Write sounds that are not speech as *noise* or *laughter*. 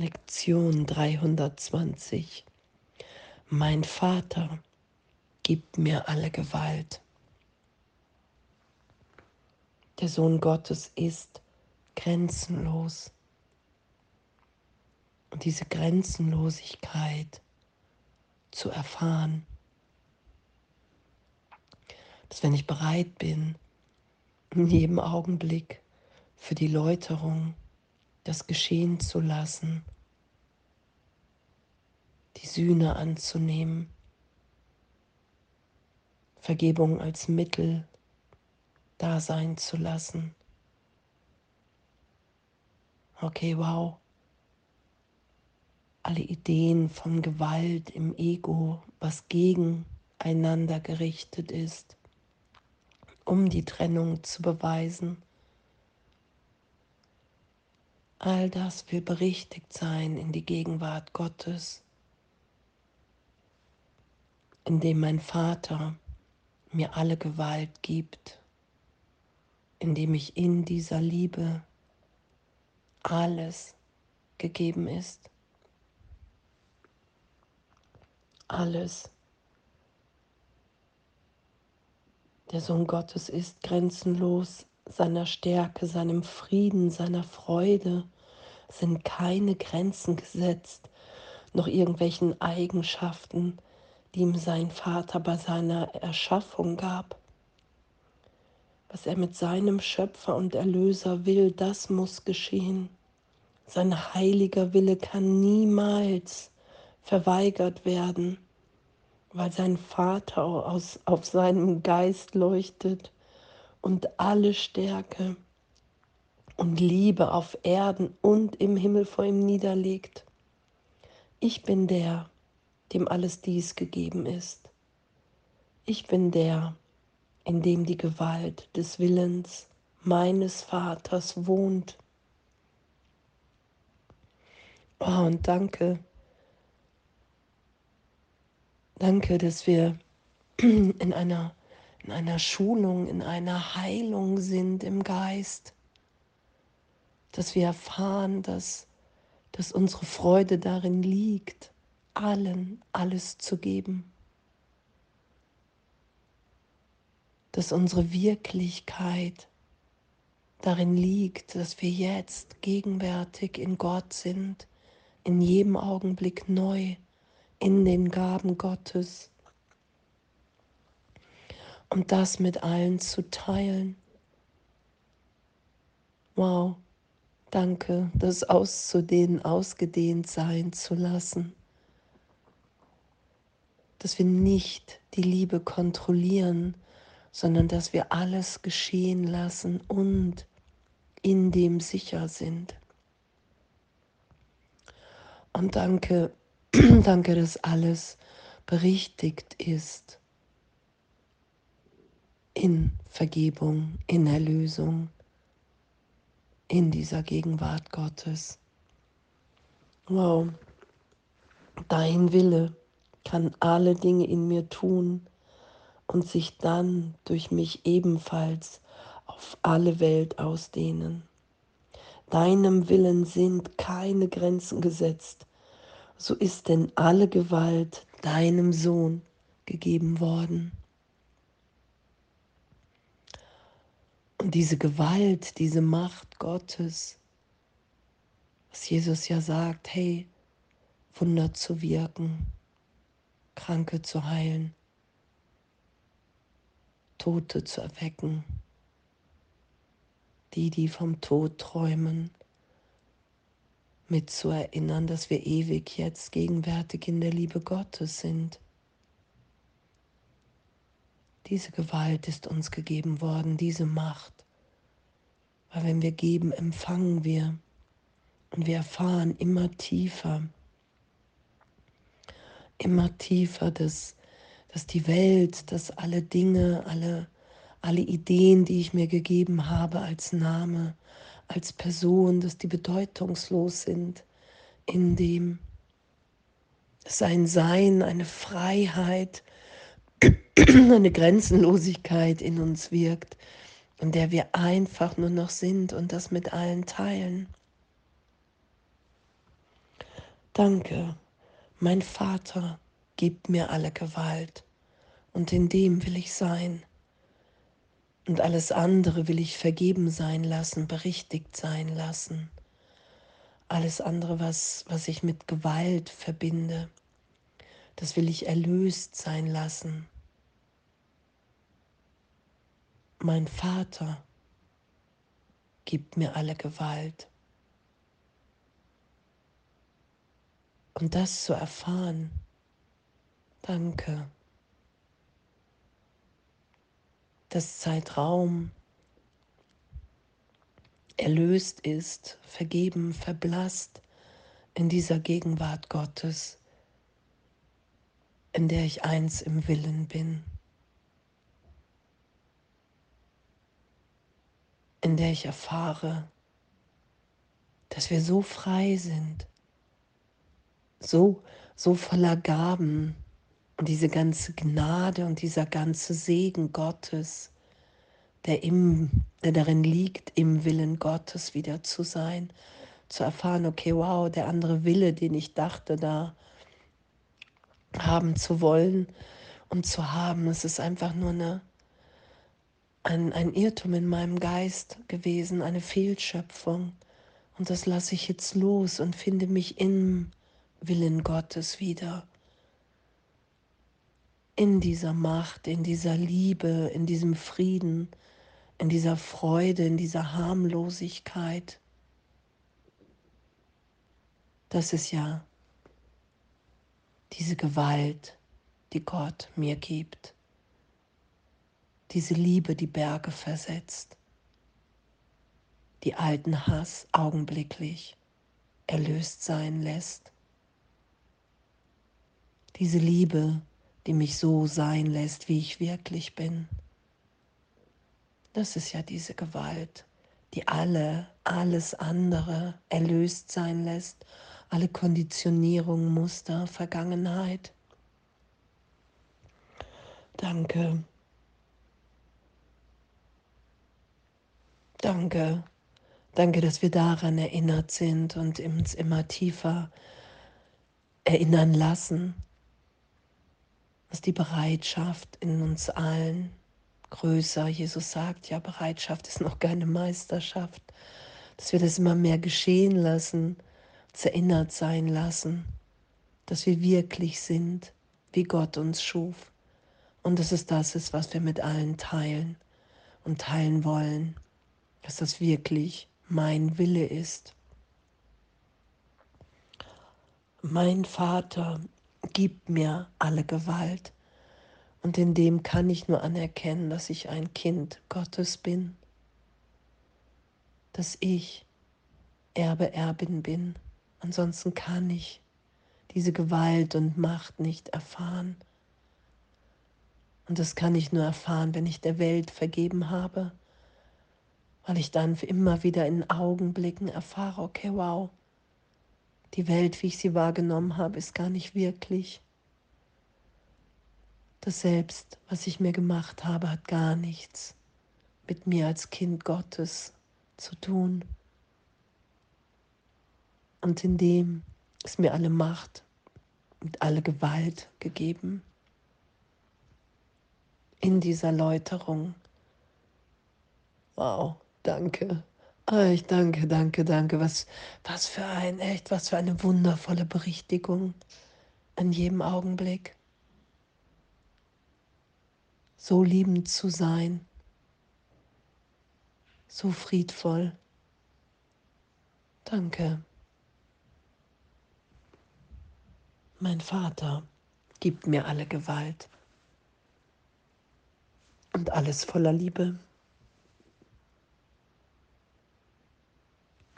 Lektion 320. Mein Vater gibt mir alle Gewalt. Der Sohn Gottes ist grenzenlos. Und diese Grenzenlosigkeit zu erfahren, dass wenn ich bereit bin, in jedem Augenblick für die Läuterung, das geschehen zu lassen, die Sühne anzunehmen, Vergebung als Mittel da sein zu lassen. Okay, wow. Alle Ideen von Gewalt im Ego, was gegeneinander gerichtet ist, um die Trennung zu beweisen. All das will berichtigt sein in die Gegenwart Gottes, indem mein Vater mir alle Gewalt gibt indem ich in dieser Liebe alles gegeben ist. Alles. Der Sohn Gottes ist grenzenlos, seiner Stärke, seinem Frieden, seiner Freude sind keine Grenzen gesetzt, noch irgendwelchen Eigenschaften, die ihm sein Vater bei seiner Erschaffung gab. Was er mit seinem Schöpfer und Erlöser will, das muss geschehen. Sein heiliger Wille kann niemals verweigert werden, weil sein Vater aus, auf seinem Geist leuchtet und alle Stärke und Liebe auf Erden und im Himmel vor ihm niederlegt. Ich bin der, dem alles dies gegeben ist. Ich bin der, in dem die Gewalt des Willens meines Vaters wohnt. Oh, und danke, danke, dass wir in einer, in einer Schulung, in einer Heilung sind im Geist, dass wir erfahren, dass, dass unsere Freude darin liegt, allen alles zu geben. dass unsere Wirklichkeit darin liegt, dass wir jetzt gegenwärtig in Gott sind, in jedem Augenblick neu, in den Gaben Gottes. Und das mit allen zu teilen. Wow, danke, das auszudehnen, ausgedehnt sein zu lassen. Dass wir nicht die Liebe kontrollieren, sondern dass wir alles geschehen lassen und in dem sicher sind. Und danke, *clears throat* danke, dass alles berichtigt ist in Vergebung, in Erlösung, in dieser Gegenwart Gottes. Wow, dein Wille kann alle Dinge in mir tun, und sich dann durch mich ebenfalls auf alle Welt ausdehnen. Deinem Willen sind keine Grenzen gesetzt, so ist denn alle Gewalt deinem Sohn gegeben worden. Diese Gewalt, diese Macht Gottes, was Jesus ja sagt, hey, Wunder zu wirken, Kranke zu heilen, Tote zu erwecken, die, die vom Tod träumen, mitzuerinnern, dass wir ewig jetzt gegenwärtig in der Liebe Gottes sind. Diese Gewalt ist uns gegeben worden, diese Macht. Weil wenn wir geben, empfangen wir und wir erfahren immer tiefer, immer tiefer, dass dass die Welt, dass alle Dinge, alle, alle Ideen, die ich mir gegeben habe als Name, als Person, dass die bedeutungslos sind, in dem sein Sein, eine Freiheit, *clears throat* eine Grenzenlosigkeit in uns wirkt, in der wir einfach nur noch sind und das mit allen teilen. Danke, mein Vater gibt mir alle Gewalt und in dem will ich sein. Und alles andere will ich vergeben sein lassen, berichtigt sein lassen. Alles andere, was, was ich mit Gewalt verbinde, das will ich erlöst sein lassen. Mein Vater gibt mir alle Gewalt. Und das zu erfahren, danke. dass Zeitraum erlöst ist, vergeben, verblasst in dieser Gegenwart Gottes, in der ich eins im Willen bin, in der ich erfahre, dass wir so frei sind, so, so voller Gaben, und diese ganze Gnade und dieser ganze Segen Gottes, der, im, der darin liegt, im Willen Gottes wieder zu sein, zu erfahren, okay, wow, der andere Wille, den ich dachte, da haben zu wollen und zu haben, es ist einfach nur eine, ein, ein Irrtum in meinem Geist gewesen, eine Fehlschöpfung. Und das lasse ich jetzt los und finde mich im Willen Gottes wieder in dieser Macht, in dieser Liebe, in diesem Frieden, in dieser Freude, in dieser Harmlosigkeit. Das ist ja diese Gewalt, die Gott mir gibt. Diese Liebe, die Berge versetzt. Die alten Hass augenblicklich erlöst sein lässt. Diese Liebe, die mich so sein lässt, wie ich wirklich bin. Das ist ja diese Gewalt, die alle, alles andere erlöst sein lässt, alle Konditionierung, Muster, Vergangenheit. Danke. Danke. Danke, dass wir daran erinnert sind und uns immer tiefer erinnern lassen, ist die Bereitschaft in uns allen größer. Jesus sagt ja, Bereitschaft ist noch keine Meisterschaft, dass wir das immer mehr geschehen lassen, uns erinnert sein lassen, dass wir wirklich sind, wie Gott uns schuf. Und dass es das ist, was wir mit allen teilen und teilen wollen, dass das wirklich mein Wille ist. Mein Vater gibt mir alle Gewalt. Und in dem kann ich nur anerkennen, dass ich ein Kind Gottes bin, dass ich Erbe, Erbin bin. Ansonsten kann ich diese Gewalt und Macht nicht erfahren. Und das kann ich nur erfahren, wenn ich der Welt vergeben habe, weil ich dann immer wieder in Augenblicken erfahre, okay, wow, die Welt, wie ich sie wahrgenommen habe, ist gar nicht wirklich. Das Selbst, was ich mir gemacht habe, hat gar nichts mit mir als Kind Gottes zu tun. Und in dem ist mir alle Macht und alle Gewalt gegeben. In dieser Läuterung. Wow, danke. Ah, ich danke, danke, danke. Was, was für ein, echt, was für eine wundervolle Berichtigung an jedem Augenblick. So liebend zu sein, so friedvoll. Danke. Mein Vater gibt mir alle Gewalt und alles voller Liebe.